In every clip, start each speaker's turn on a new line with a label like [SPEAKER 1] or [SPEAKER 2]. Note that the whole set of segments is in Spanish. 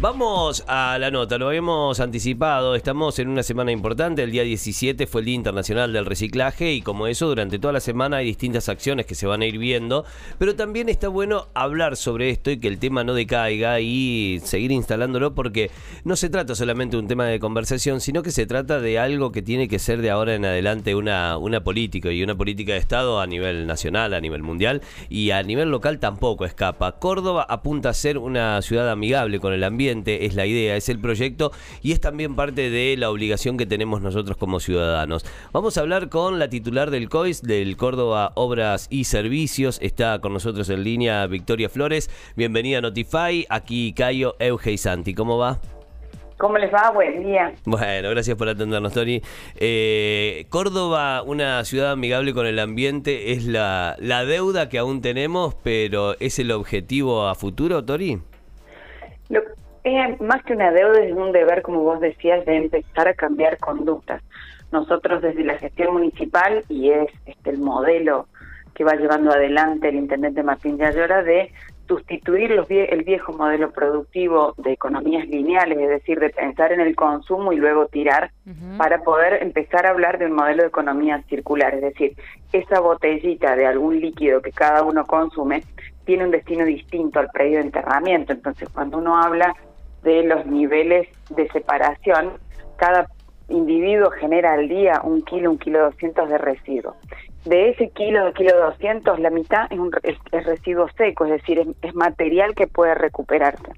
[SPEAKER 1] Vamos a la nota, lo habíamos anticipado, estamos en una semana importante, el día 17 fue el Día Internacional del Reciclaje y como eso durante toda la semana hay distintas acciones que se van a ir viendo, pero también está bueno hablar sobre esto y que el tema no decaiga y seguir instalándolo porque no se trata solamente de un tema de conversación, sino que se trata de algo que tiene que ser de ahora en adelante una, una política y una política de Estado a nivel nacional, a nivel mundial y a nivel local tampoco escapa. Córdoba apunta a ser una ciudad amigable con el ambiente, es la idea, es el proyecto y es también parte de la obligación que tenemos nosotros como ciudadanos. Vamos a hablar con la titular del COIS, del Córdoba Obras y Servicios. Está con nosotros en línea Victoria Flores. Bienvenida a Notify. Aquí Cayo, Euge y Santi. ¿Cómo va?
[SPEAKER 2] ¿Cómo les va? Buen día.
[SPEAKER 1] Bueno, gracias por atendernos, Tori. Eh, Córdoba, una ciudad amigable con el ambiente, es la, la deuda que aún tenemos, pero ¿es el objetivo a futuro, Tori?
[SPEAKER 2] Lo, es más que una deuda, es un deber, como vos decías, de empezar a cambiar conductas. Nosotros desde la gestión municipal, y es este el modelo que va llevando adelante el intendente Martín de Ayora, de sustituir los el viejo modelo productivo de economías lineales, es decir, de pensar en el consumo y luego tirar, para poder empezar a hablar de un modelo de economía circular, es decir, esa botellita de algún líquido que cada uno consume tiene un destino distinto al predio de enterramiento. Entonces, cuando uno habla de los niveles de separación, cada individuo genera al día un kilo, un kilo doscientos de residuos. De ese kilo, kilo doscientos, la mitad es, un, residuo seco, es decir, es, material que puede recuperarse.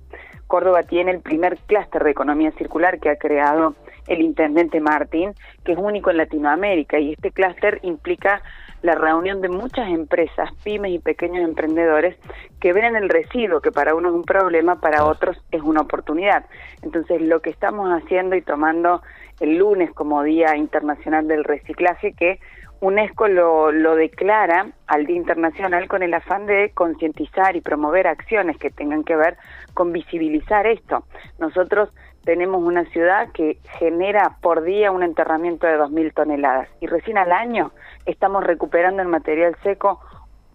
[SPEAKER 2] Córdoba tiene el primer clúster de economía circular que ha creado el intendente Martín, que es único en Latinoamérica, y este clúster implica la reunión de muchas empresas, pymes y pequeños emprendedores que ven en el residuo, que para uno es un problema, para otros es una oportunidad. Entonces, lo que estamos haciendo y tomando el lunes como Día Internacional del Reciclaje, que UNESCO lo, lo declara al Día Internacional con el afán de concientizar y promover acciones que tengan que ver con visibilizar esto. Nosotros tenemos una ciudad que genera por día un enterramiento de 2.000 toneladas y recién al año estamos recuperando en material seco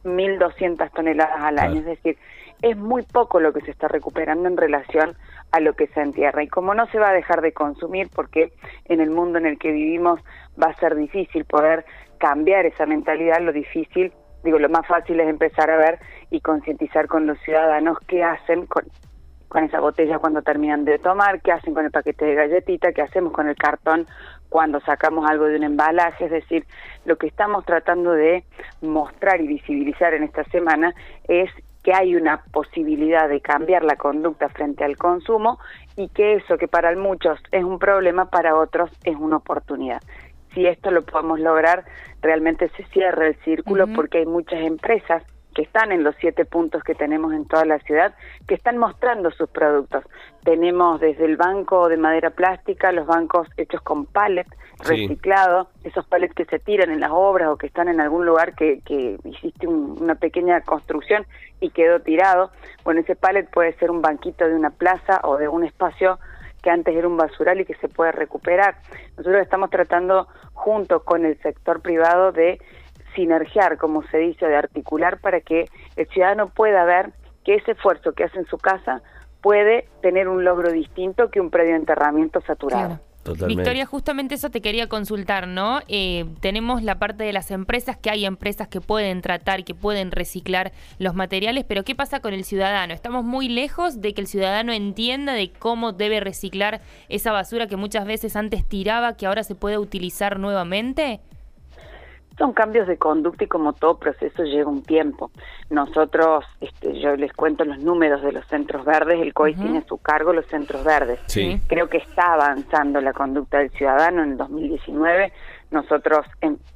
[SPEAKER 2] 1.200 toneladas al año. Es decir, es muy poco lo que se está recuperando en relación a lo que se entierra. Y como no se va a dejar de consumir, porque en el mundo en el que vivimos va a ser difícil poder cambiar esa mentalidad, lo difícil, digo, lo más fácil es empezar a ver y concientizar con los ciudadanos qué hacen con, con esa botella cuando terminan de tomar, qué hacen con el paquete de galletita, qué hacemos con el cartón cuando sacamos algo de un embalaje, es decir, lo que estamos tratando de mostrar y visibilizar en esta semana es que hay una posibilidad de cambiar la conducta frente al consumo y que eso que para muchos es un problema, para otros es una oportunidad. Si esto lo podemos lograr, realmente se cierra el círculo porque hay muchas empresas que están en los siete puntos que tenemos en toda la ciudad, que están mostrando sus productos. Tenemos desde el banco de madera plástica, los bancos hechos con pallet reciclado, esos pallets que se tiran en las obras o que están en algún lugar que, que hiciste una pequeña construcción y quedó tirado. Bueno, ese pallet puede ser un banquito de una plaza o de un espacio que antes era un basural y que se puede recuperar. Nosotros estamos tratando junto con el sector privado de sinergiar, como se dice, de articular para que el ciudadano pueda ver que ese esfuerzo que hace en su casa puede tener un logro distinto que un predio de enterramiento saturado.
[SPEAKER 3] Victoria, justamente eso te quería consultar, ¿no? Eh, tenemos la parte de las empresas, que hay empresas que pueden tratar, que pueden reciclar los materiales, pero ¿qué pasa con el ciudadano? Estamos muy lejos de que el ciudadano entienda de cómo debe reciclar esa basura que muchas veces antes tiraba, que ahora se puede utilizar nuevamente.
[SPEAKER 2] Son cambios de conducta y como todo proceso lleva un tiempo. Nosotros, este, yo les cuento los números de los centros verdes, el COI tiene a su cargo los centros verdes. Creo que está avanzando la conducta del ciudadano en el 2019. Nosotros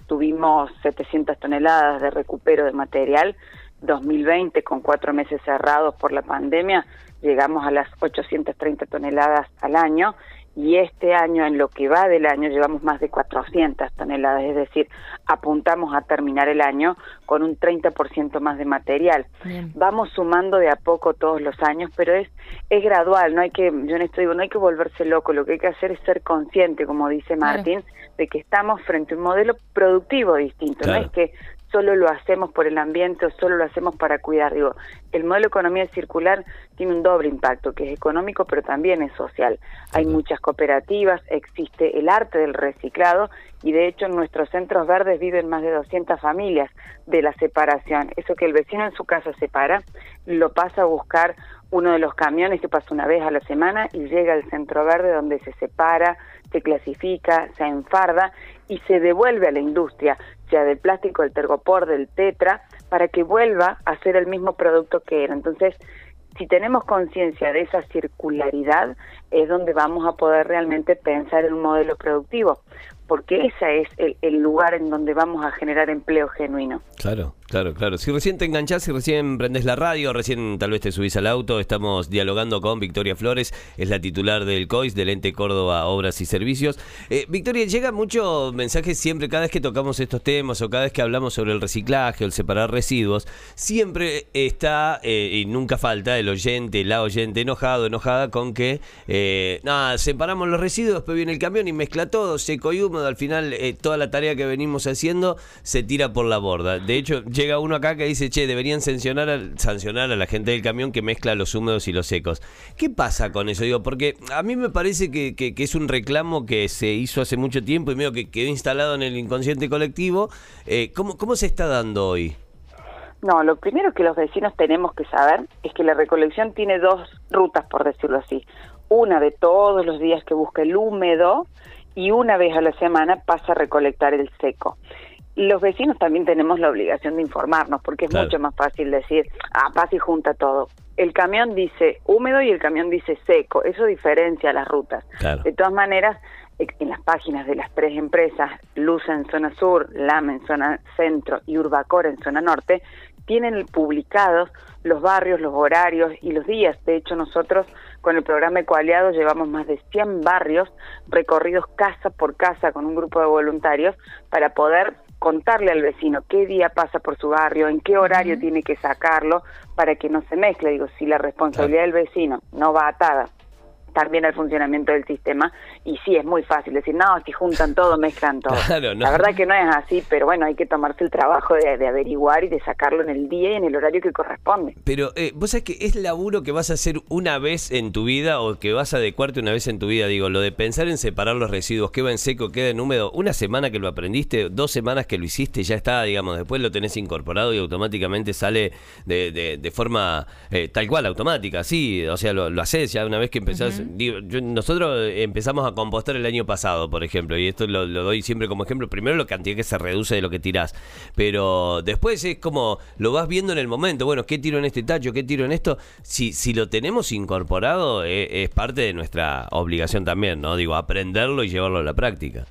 [SPEAKER 2] tuvimos 700 toneladas de recupero de material. 2020, con cuatro meses cerrados por la pandemia, llegamos a las 830 toneladas al año y este año, en lo que va del año, llevamos más de 400 toneladas, es decir, apuntamos a terminar el año con un 30% más de material. Vamos sumando de a poco todos los años, pero es es gradual, no hay que yo en esto digo, no hay que volverse loco, lo que hay que hacer es ser consciente, como dice Martín, de que estamos frente a un modelo productivo distinto, no es que solo lo hacemos por el ambiente o solo lo hacemos para cuidar. Digo, el modelo de economía circular tiene un doble impacto, que es económico, pero también es social. Hay muchas cooperativas, existe el arte del reciclado y de hecho en nuestros centros verdes viven más de 200 familias de la separación. Eso que el vecino en su casa separa, lo pasa a buscar uno de los camiones que pasa una vez a la semana y llega al centro verde donde se separa, se clasifica, se enfarda y se devuelve a la industria, sea del plástico, del tergopor, del tetra, para que vuelva a ser el mismo producto que era. Entonces, si tenemos conciencia de esa circularidad, es donde vamos a poder realmente pensar en un modelo productivo, porque ese es el, el lugar en donde vamos a generar empleo genuino.
[SPEAKER 1] Claro, Claro, claro. Si recién te enganchás, si recién prendés la radio, recién tal vez te subís al auto, estamos dialogando con Victoria Flores, es la titular del COIS, del Ente Córdoba Obras y Servicios. Eh, Victoria, llega mucho mensaje siempre, cada vez que tocamos estos temas o cada vez que hablamos sobre el reciclaje o el separar residuos, siempre está eh, y nunca falta el oyente, la oyente enojado, enojada con que, eh, nada, separamos los residuos, después viene el camión y mezcla todo, seco y húmedo, al final toda la tarea que venimos haciendo se tira por la borda. De hecho, llega uno acá que dice, che, deberían sancionar a, la gente del camión que mezcla los húmedos y los secos. ¿Qué pasa con eso? Digo, porque a mí me parece que, es un reclamo que se hizo hace mucho tiempo y medio que quedó instalado en el inconsciente colectivo. Eh, ¿cómo, ¿Cómo se está dando hoy?
[SPEAKER 2] No, lo primero que los vecinos tenemos que saber es que la recolección tiene dos rutas, por decirlo así. Una de todos los días que busca el húmedo y una vez a la semana pasa a recolectar el seco los vecinos también tenemos la obligación de informarnos, porque es mucho más fácil decir, ah, pasa y junta todo. El camión dice húmedo y el camión dice seco, eso diferencia las rutas. De todas maneras, en las páginas de las tres empresas, Luz en zona sur, LAM en zona centro y Urbacor en zona norte, tienen publicados los barrios, los horarios y los días. De hecho, nosotros con el programa Ecoaliado llevamos más de 100 barrios recorridos casa por casa con un grupo de voluntarios para poder contarle al vecino qué día pasa por su barrio, en qué horario tiene que sacarlo, para que no se mezcle. Digo, si la responsabilidad del vecino no va atada también al funcionamiento del sistema y sí es muy fácil decir no si juntan todo mezclan todo la verdad que no es así pero bueno hay que tomarse el trabajo de, averiguar y de sacarlo en el día y en el horario que corresponde.
[SPEAKER 1] Pero eh, vos sabés que es laburo que vas a hacer una vez en tu vida o que vas a adecuarte una vez en tu vida digo lo de pensar en separar los residuos queda en seco queda en húmedo una semana que lo aprendiste dos semanas que lo hiciste ya está digamos después lo tenés incorporado y automáticamente sale de, de, forma eh, tal cual automática sí o sea lo, lo haces ya una vez que empezás nosotros empezamos a compostar el año pasado, por ejemplo, y esto lo, doy siempre como ejemplo. Primero, la cantidad que se reduce de lo que tirás, pero después es como lo vas viendo en el momento. Bueno, ¿qué tiro en este tacho? ¿Qué tiro en esto? Si, si lo tenemos incorporado, eh, es parte de nuestra obligación también, ¿no? Digo, aprenderlo y llevarlo a la práctica.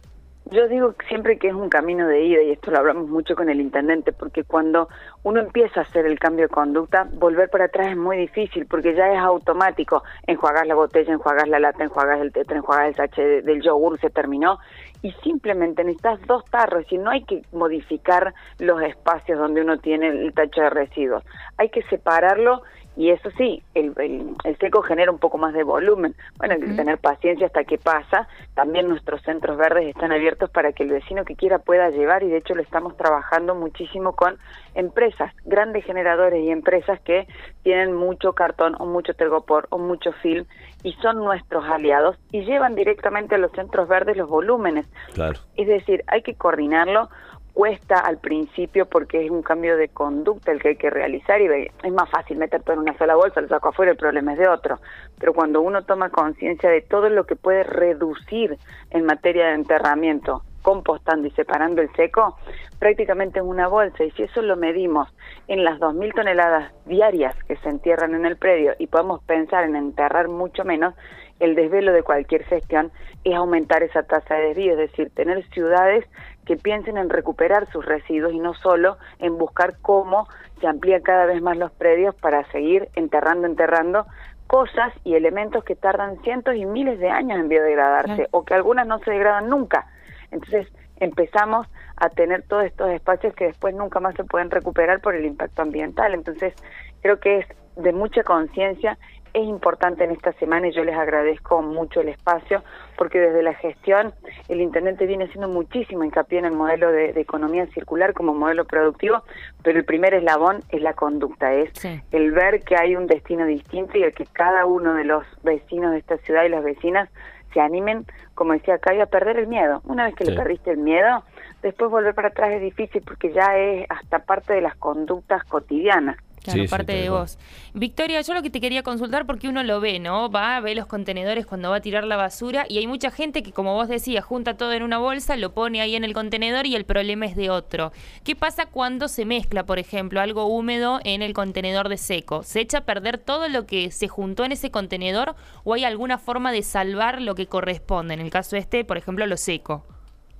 [SPEAKER 2] Yo digo siempre que es un camino de ida y esto lo hablamos mucho con el intendente porque cuando uno empieza a hacer el cambio de conducta, volver para atrás es muy difícil porque ya es automático. Enjuagas la botella, enjuagas la lata, enjuagas el tetra, enjuagas el sachet del yogur, se terminó y simplemente necesitas dos tarros y no hay que modificar los espacios donde uno tiene el tacho de residuos. Hay que separarlo y eso sí, el, el, seco genera un poco más de volumen. Bueno, hay que tener paciencia hasta que pasa. También nuestros centros verdes están abiertos para que el vecino que quiera pueda llevar y de hecho lo estamos trabajando muchísimo con empresas, grandes generadores y empresas que tienen mucho cartón o mucho tergopor o mucho film y son nuestros aliados y llevan directamente a los centros verdes los volúmenes.
[SPEAKER 1] Claro.
[SPEAKER 2] Es decir, hay que coordinarlo cuesta al principio porque es un cambio de conducta el que hay que realizar y es más fácil meter todo en una sola bolsa, lo saco afuera, el problema es de otro. Pero cuando uno toma conciencia de todo lo que puede reducir en materia de enterramiento, compostando y separando el seco, prácticamente en una bolsa. Y si eso lo medimos en las 2.000 toneladas diarias que se entierran en el predio y podemos pensar en enterrar mucho menos, el desvelo de cualquier gestión es aumentar esa tasa de desvío, es decir, tener ciudades que piensen en recuperar sus residuos y no solo en buscar cómo se amplían cada vez más los predios para seguir enterrando, enterrando cosas y elementos que tardan cientos y miles de años en biodegradarse o que algunas no se degradan nunca. Entonces empezamos a tener todos estos espacios que después nunca más se pueden recuperar por el impacto ambiental. Entonces creo que es de mucha conciencia es importante en esta semana y yo les agradezco mucho el espacio porque desde la gestión el intendente viene haciendo muchísimo hincapié en el modelo de, economía circular como modelo productivo, pero el primer eslabón es la conducta, es el ver que hay un destino distinto y el que cada uno de los vecinos de esta ciudad y las vecinas se animen, como decía acá, a perder el miedo. Una vez que le perdiste el miedo, después volver para atrás es difícil porque ya es hasta parte de las conductas cotidianas.
[SPEAKER 3] Claro, parte de vos. Victoria, yo lo que te quería consultar porque uno lo ve, ¿no? Va, a ver los contenedores cuando va a tirar la basura y hay mucha gente que, como vos decías, junta todo en una bolsa, lo pone ahí en el contenedor y el problema es de otro. ¿Qué pasa cuando se mezcla, por ejemplo, algo húmedo en el contenedor de seco? ¿Se echa a perder todo lo que se juntó en ese contenedor o hay alguna forma de salvar lo que corresponde? En el caso este, por ejemplo, lo seco.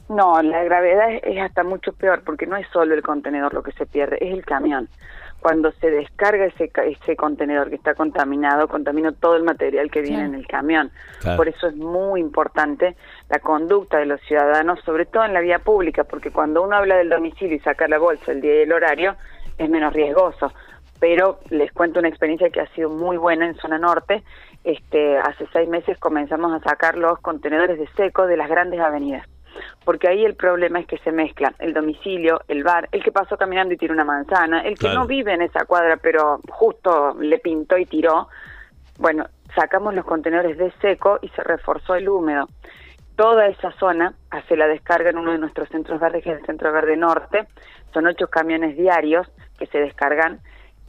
[SPEAKER 2] No, la gravedad es, es hasta mucho peor porque no es solo el contenedor lo que se pierde, es el camión cuando se descarga ese, ese contenedor que está contaminado, contamina todo el material que viene en el camión. Por eso es muy importante la conducta de los ciudadanos, sobre todo en la vía pública, porque cuando uno habla del domicilio y saca la bolsa el día y el horario, es menos riesgoso. Pero les cuento una experiencia que ha sido muy buena en zona norte. Este, hace seis meses comenzamos a sacar los contenedores de seco de las grandes avenidas porque ahí el problema es que se mezclan el domicilio, el bar, el que pasó caminando y tiró una manzana, el que no vive en esa cuadra pero justo le pintó y tiró. Bueno, sacamos los contenedores de seco y se reforzó el húmedo. Toda esa zona hace la descarga en uno de nuestros centros verdes, que es el Centro Verde Norte. Son ocho camiones diarios que se descargan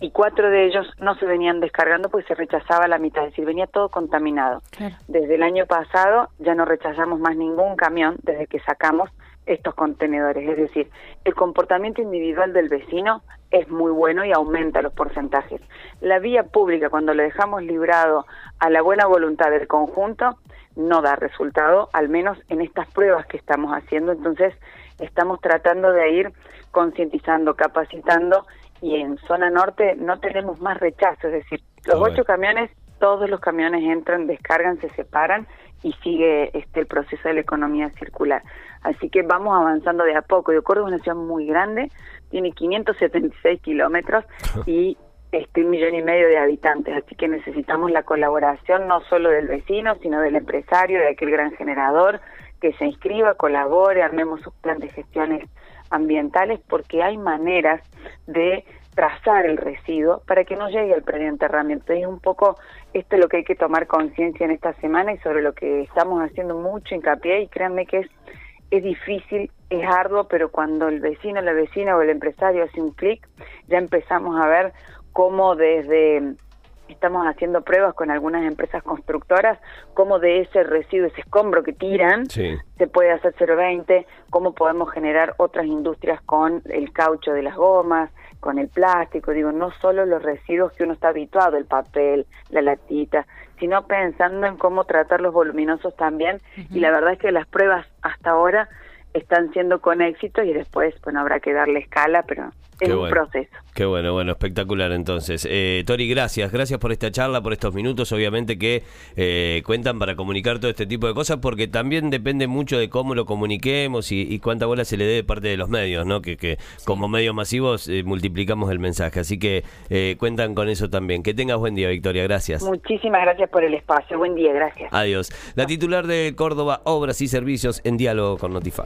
[SPEAKER 2] y cuatro de ellos no se venían descargando porque se rechazaba la mitad, es decir, venía todo contaminado. Desde el año pasado ya no rechazamos más ningún camión desde que sacamos estos contenedores, es decir, el comportamiento individual del vecino es muy bueno y aumenta los porcentajes. La vía pública, cuando lo dejamos librado a la buena voluntad del conjunto, no da resultado, al menos en estas pruebas que estamos haciendo. Entonces, estamos tratando de ir concientizando, capacitando y en zona norte no tenemos más rechazo, es decir, los ocho camiones, todos los camiones entran, descargan, se separan y sigue este el proceso de la economía circular. Así que vamos avanzando de a poco. Yo Córdoba es una ciudad muy grande, tiene 576 kilómetros y este un millón y medio de habitantes, así que necesitamos la colaboración no solo del vecino, sino del empresario, de aquel gran generador, que se inscriba, colabore, armemos sus planes de gestiones ambientales porque hay maneras de trazar el residuo para que no llegue al preenterramiento. Es un poco esto es lo que hay que tomar conciencia en esta semana y sobre lo que estamos haciendo mucho hincapié y créanme que es, es difícil, es arduo, pero cuando el vecino, la vecina o el empresario hace un clic, ya empezamos a ver cómo desde estamos haciendo pruebas con algunas empresas constructoras, cómo de ese residuo, ese escombro que tiran, se puede hacer 0,20, cómo podemos generar otras industrias con el caucho de las gomas, con el plástico, digo, no solo los residuos que uno está habituado, el papel, la latita, sino pensando en cómo tratar los voluminosos también. Y la verdad es que las pruebas hasta ahora están siendo con éxito y después, bueno, habrá que darle escala, pero es un proceso.
[SPEAKER 1] Qué bueno, bueno, espectacular entonces. Eh, Tori, gracias, gracias por esta charla, por estos minutos, obviamente que eh, cuentan para comunicar todo este tipo de cosas, porque también depende mucho de cómo lo comuniquemos y, cuánta bola se le dé de parte de los medios, ¿no? Que, que como medios masivos eh, multiplicamos el mensaje, así que eh, cuentan con eso también. Que tengas buen día, Victoria, gracias.
[SPEAKER 2] Muchísimas gracias por el espacio, buen día, gracias.
[SPEAKER 1] Adiós. La titular de Córdoba, Obras y Servicios en diálogo con Notify.